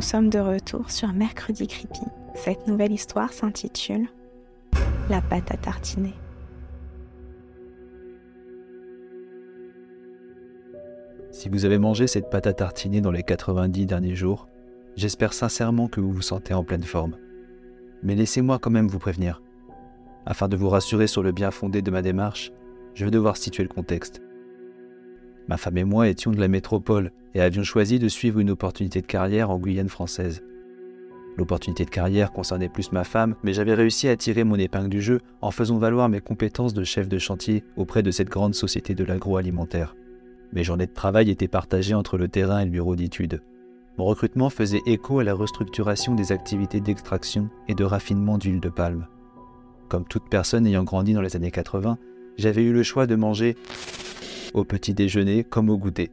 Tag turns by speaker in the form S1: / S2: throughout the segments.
S1: nous sommes de retour sur Mercredi Creepy. Cette nouvelle histoire s'intitule La pâte à tartiner.
S2: Si vous avez mangé cette pâte à tartiner dans les 90 derniers jours, j'espère sincèrement que vous vous sentez en pleine forme. Mais laissez-moi quand même vous prévenir. Afin de vous rassurer sur le bien fondé de ma démarche, je vais devoir situer le contexte. Ma femme et moi étions de la métropole et avions choisi de suivre une opportunité de carrière en Guyane française. L'opportunité de carrière concernait plus ma femme, mais j'avais réussi à tirer mon épingle du jeu en faisant valoir mes compétences de chef de chantier auprès de cette grande société de l'agroalimentaire. Mes journées de travail étaient partagées entre le terrain et le bureau d'études. Mon recrutement faisait écho à la restructuration des activités d'extraction et de raffinement d'huile de palme. Comme toute personne ayant grandi dans les années 80, j'avais eu le choix de manger au petit déjeuner comme au goûter.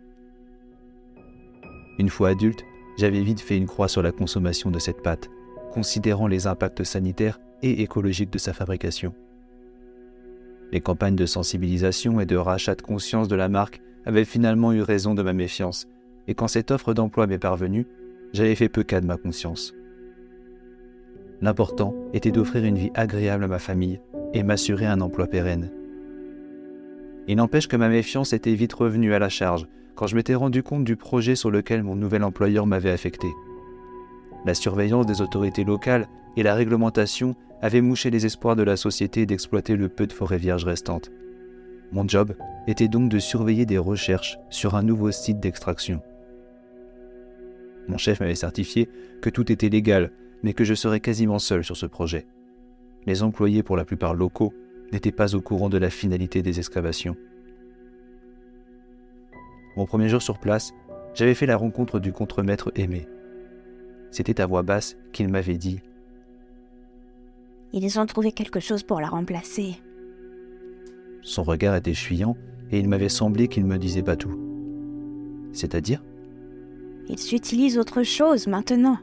S2: Une fois adulte, j'avais vite fait une croix sur la consommation de cette pâte, considérant les impacts sanitaires et écologiques de sa fabrication. Les campagnes de sensibilisation et de rachat de conscience de la marque avaient finalement eu raison de ma méfiance, et quand cette offre d'emploi m'est parvenue, j'avais fait peu cas de ma conscience. L'important était d'offrir une vie agréable à ma famille et m'assurer un emploi pérenne. Il n'empêche que ma méfiance était vite revenue à la charge quand je m'étais rendu compte du projet sur lequel mon nouvel employeur m'avait affecté. La surveillance des autorités locales et la réglementation avaient mouché les espoirs de la société d'exploiter le peu de forêts vierges restantes. Mon job était donc de surveiller des recherches sur un nouveau site d'extraction. Mon chef m'avait certifié que tout était légal, mais que je serais quasiment seul sur ce projet. Les employés, pour la plupart locaux, n'était pas au courant de la finalité des excavations. Mon premier jour sur place, j'avais fait la rencontre du contremaître aimé. C'était à voix basse qu'il m'avait dit
S1: Ils ont trouvé quelque chose pour la remplacer.
S2: Son regard était fuyant et il m'avait semblé qu'il ne me disait pas tout. C'est-à-dire
S1: Ils utilisent autre chose maintenant.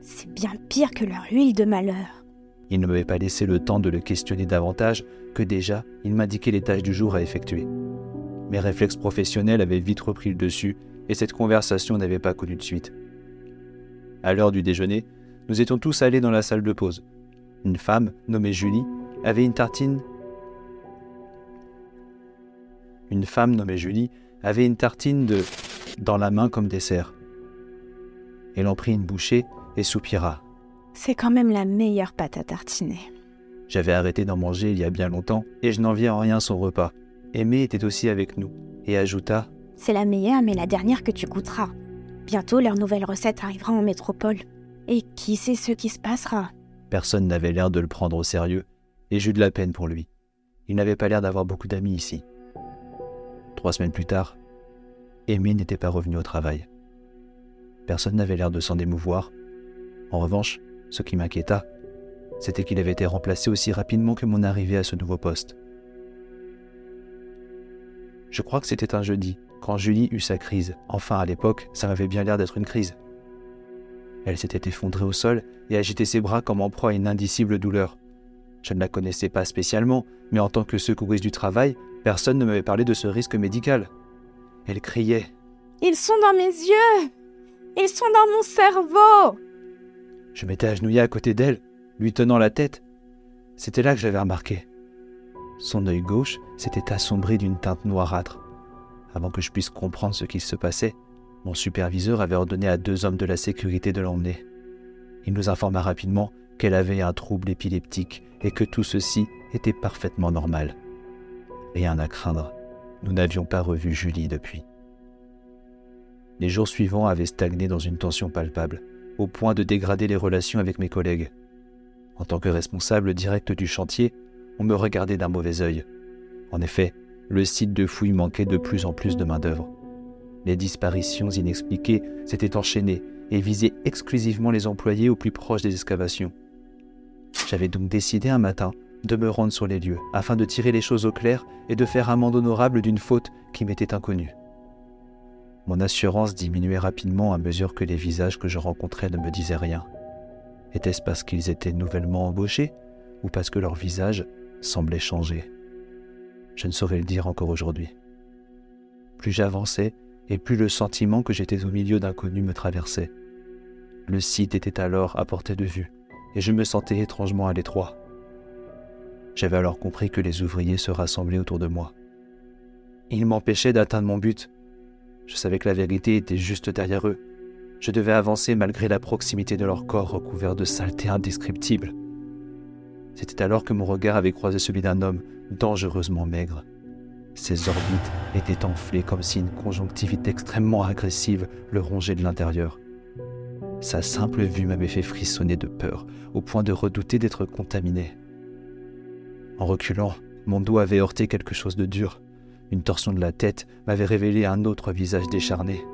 S1: C'est bien pire que leur huile de malheur.
S2: Il ne m'avait pas laissé le temps de le questionner davantage que déjà il m'indiquait les tâches du jour à effectuer. Mes réflexes professionnels avaient vite repris le dessus et cette conversation n'avait pas connu de suite. À l'heure du déjeuner, nous étions tous allés dans la salle de pause. Une femme, nommée Julie, avait une tartine. Une femme nommée Julie avait une tartine de dans la main comme dessert. Elle en prit une bouchée et soupira.
S1: C'est quand même la meilleure pâte à tartiner.
S2: J'avais arrêté d'en manger il y a bien longtemps et je n'enviais en rien son repas. Aimé était aussi avec nous et ajouta
S1: C'est la meilleure, mais la dernière que tu goûteras. Bientôt, leur nouvelle recette arrivera en métropole. Et qui sait ce qui se passera?
S2: Personne n'avait l'air de le prendre au sérieux et j'eus de la peine pour lui. Il n'avait pas l'air d'avoir beaucoup d'amis ici. Trois semaines plus tard, Aimé n'était pas revenu au travail. Personne n'avait l'air de s'en émouvoir. En revanche, ce qui m'inquiéta, c'était qu'il avait été remplacé aussi rapidement que mon arrivée à ce nouveau poste. Je crois que c'était un jeudi, quand Julie eut sa crise. Enfin, à l'époque, ça m'avait bien l'air d'être une crise. Elle s'était effondrée au sol et agitait ses bras comme en proie à une indicible douleur. Je ne la connaissais pas spécialement, mais en tant que secouriste du travail, personne ne m'avait parlé de ce risque médical. Elle criait.
S1: Ils sont dans mes yeux Ils sont dans mon cerveau
S2: Je m'étais agenouillé à côté d'elle, lui tenant la tête. C'était là que j'avais remarqué. Son œil gauche s'était assombri d'une teinte noirâtre. Avant que je puisse comprendre ce qu'il se passait, mon superviseur avait ordonné à deux hommes de la sécurité de l'emmener. Il nous informa rapidement qu'elle avait un trouble épileptique et que tout ceci était parfaitement normal. Rien à craindre, nous n'avions pas revu Julie depuis. Les jours suivants avaient stagné dans une tension palpable, au point de dégrader les relations avec mes collègues. En tant que responsable direct du chantier, on me regardait d'un mauvais œil. En effet, le site de fouille manquait de plus en plus de main-d'œuvre. Les disparitions inexpliquées s'étaient enchaînées et visaient exclusivement les employés au plus proche des excavations. J'avais donc décidé un matin de me rendre sur les lieux afin de tirer les choses au clair et de faire amende honorable d'une faute qui m'était inconnue. Mon assurance diminuait rapidement à mesure que les visages que je rencontrais ne me disaient rien. Était-ce parce qu'ils étaient nouvellement embauchés ou parce que leur visage semblait changer? Je ne saurais le dire encore aujourd'hui. Plus j'avançais et plus le sentiment que j'étais au milieu d'inconnus me traversait. Le site était alors à portée de vue, et je me sentais étrangement à l'étroit. J'avais alors compris que les ouvriers se rassemblaient autour de moi. Ils m'empêchaient d'atteindre mon but. Je savais que la vérité était juste derrière eux. Je devais avancer malgré la proximité de leur corps recouvert de saleté indescriptible. C'était alors que mon regard avait croisé celui d'un homme dangereusement maigre. Ses orbites étaient enflées comme si une conjonctivite extrêmement agressive le rongeait de l'intérieur. Sa simple vue m'avait fait frissonner de peur, au point de redouter d'être contaminé. En reculant, mon dos avait heurté quelque chose de dur. Une torsion de la tête m'avait révélé un autre visage décharné.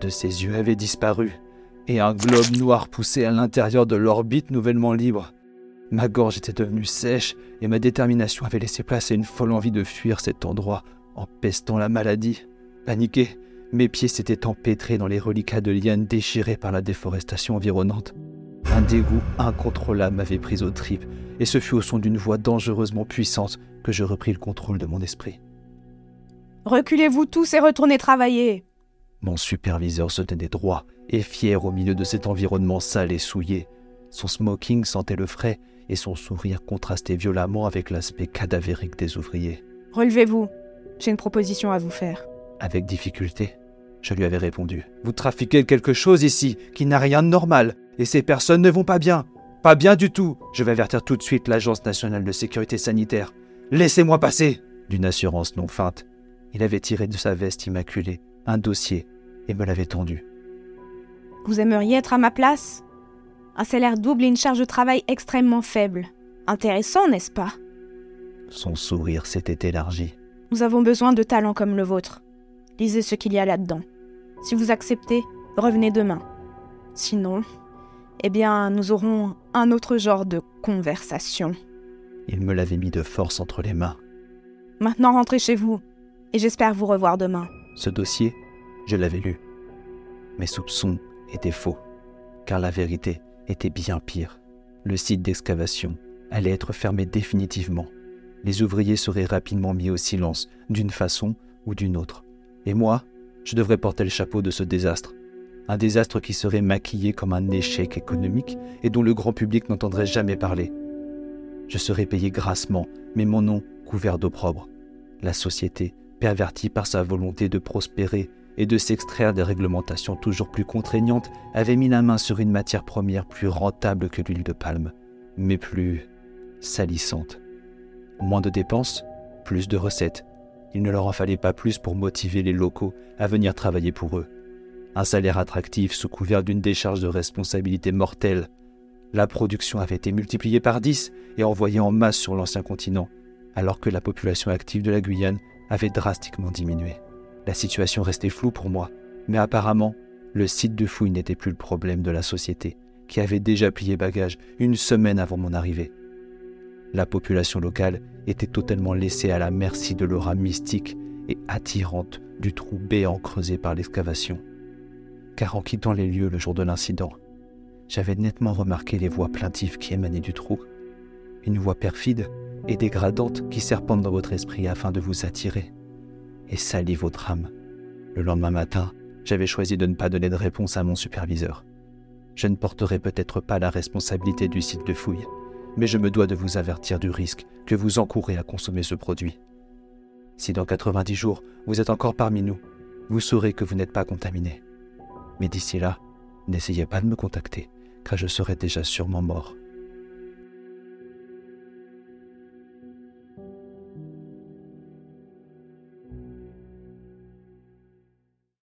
S2: De ses yeux avait disparu, et un globe noir poussait à l'intérieur de l'orbite nouvellement libre. Ma gorge était devenue sèche et ma détermination avait laissé place à une folle envie de fuir cet endroit en pestant la maladie. Paniqué, mes pieds s'étaient empêtrés dans les reliquats de lianes déchirés par la déforestation environnante. Un dégoût incontrôlable m'avait pris aux tripes, et ce fut au son d'une voix dangereusement puissante que je repris le contrôle de mon esprit.
S1: Reculez-vous tous et retournez travailler.
S2: Mon superviseur se tenait droit et fier au milieu de cet environnement sale et souillé. Son smoking sentait le frais et son sourire contrastait violemment avec l'aspect cadavérique des ouvriers.
S1: Relevez-vous, j'ai une proposition à vous faire.
S2: Avec difficulté, je lui avais répondu. Vous trafiquez quelque chose ici qui n'a rien de normal, et ces personnes ne vont pas bien. Pas bien du tout. Je vais avertir tout de suite l'Agence nationale de sécurité sanitaire. Laissez-moi passer D'une assurance non feinte, il avait tiré de sa veste immaculée un dossier et me l'avait tendu.
S1: Vous aimeriez être à ma place? Un salaire double et une charge de travail extrêmement faible. Intéressant, n'est-ce pas?
S2: Son sourire s'était élargi.
S1: Nous avons besoin de talents comme le vôtre. Lisez ce qu'il y a là-dedans. Si vous acceptez, revenez demain. Sinon, eh bien, nous aurons un autre genre de conversation.
S2: Il me l'avait mis de force entre les mains.
S1: Maintenant, rentrez chez vous, et j'espère vous revoir demain.
S2: Ce dossier, je l'avais lu. Mes soupçons étaient faux, car la vérité était bien pire. Le site d'excavation allait être fermé définitivement. Les ouvriers seraient rapidement mis au silence, d'une façon ou d'une autre. Et moi, je devrais porter le chapeau de ce désastre. Un désastre qui serait maquillé comme un échec économique et dont le grand public n'entendrait jamais parler. Je serais payé grassement, mais mon nom couvert d'opprobre. La société, pervertie par sa volonté de prospérer, et de s'extraire des réglementations toujours plus contraignantes, avait mis la main sur une matière première plus rentable que l'huile de palme, mais plus salissante. Moins de dépenses, plus de recettes. Il ne leur en fallait pas plus pour motiver les locaux à venir travailler pour eux. Un salaire attractif sous couvert d'une décharge de responsabilité mortelle. La production avait été multipliée par 10 et envoyée en masse sur l'ancien continent, alors que la population active de la Guyane avait drastiquement diminué. La situation restait floue pour moi, mais apparemment, le site de fouille n'était plus le problème de la société, qui avait déjà plié bagage une semaine avant mon arrivée. La population locale était totalement laissée à la merci de l'aura mystique et attirante du trou béant creusé par l'excavation. Car en quittant les lieux le jour de l'incident, j'avais nettement remarqué les voix plaintives qui émanaient du trou. Une voix perfide et dégradante qui serpente dans votre esprit afin de vous attirer et salit votre âme. Le lendemain matin, j'avais choisi de ne pas donner de réponse à mon superviseur. Je ne porterai peut-être pas la responsabilité du site de fouille, mais je me dois de vous avertir du risque que vous encourez à consommer ce produit. Si dans 90 jours, vous êtes encore parmi nous, vous saurez que vous n'êtes pas contaminé. Mais d'ici là, n'essayez pas de me contacter, car je serai déjà sûrement mort.